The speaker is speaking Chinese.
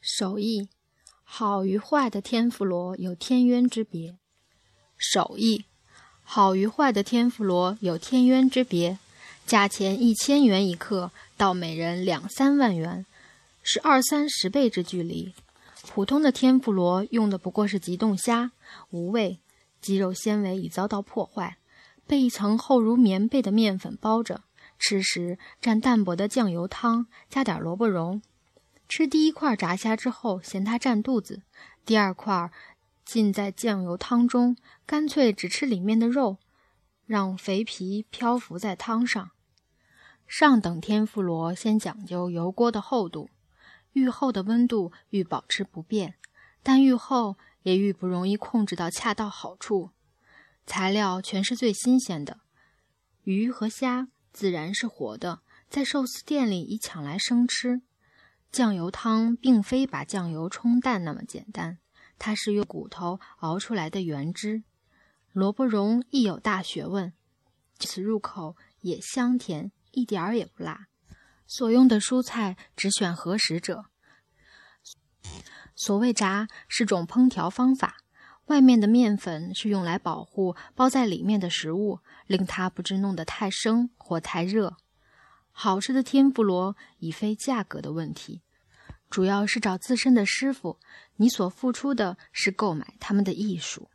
手艺好与坏的天妇罗有天渊之别。手艺好与坏的天妇罗有天渊之别，价钱一千元一克，到每人两三万元，是二三十倍之距离。普通的天妇罗用的不过是急冻虾，无味，肌肉纤维已遭到破坏，被一层厚如棉被的面粉包着。吃时蘸淡薄的酱油汤，加点萝卜蓉。吃第一块炸虾之后，嫌它占肚子，第二块浸在酱油汤中，干脆只吃里面的肉，让肥皮漂浮在汤上。上等天妇罗先讲究油锅的厚度，愈厚的温度愈保持不变，但愈厚也愈不容易控制到恰到好处。材料全是最新鲜的，鱼和虾自然是活的，在寿司店里已抢来生吃。酱油汤并非把酱油冲淡那么简单，它是用骨头熬出来的原汁。萝卜蓉亦有大学问，此入口也香甜，一点儿也不辣。所用的蔬菜只选合适者。所谓炸是种烹调方法，外面的面粉是用来保护包在里面的食物，令它不致弄得太生或太热。好吃的天妇罗已非价格的问题，主要是找自身的师傅。你所付出的是购买他们的艺术。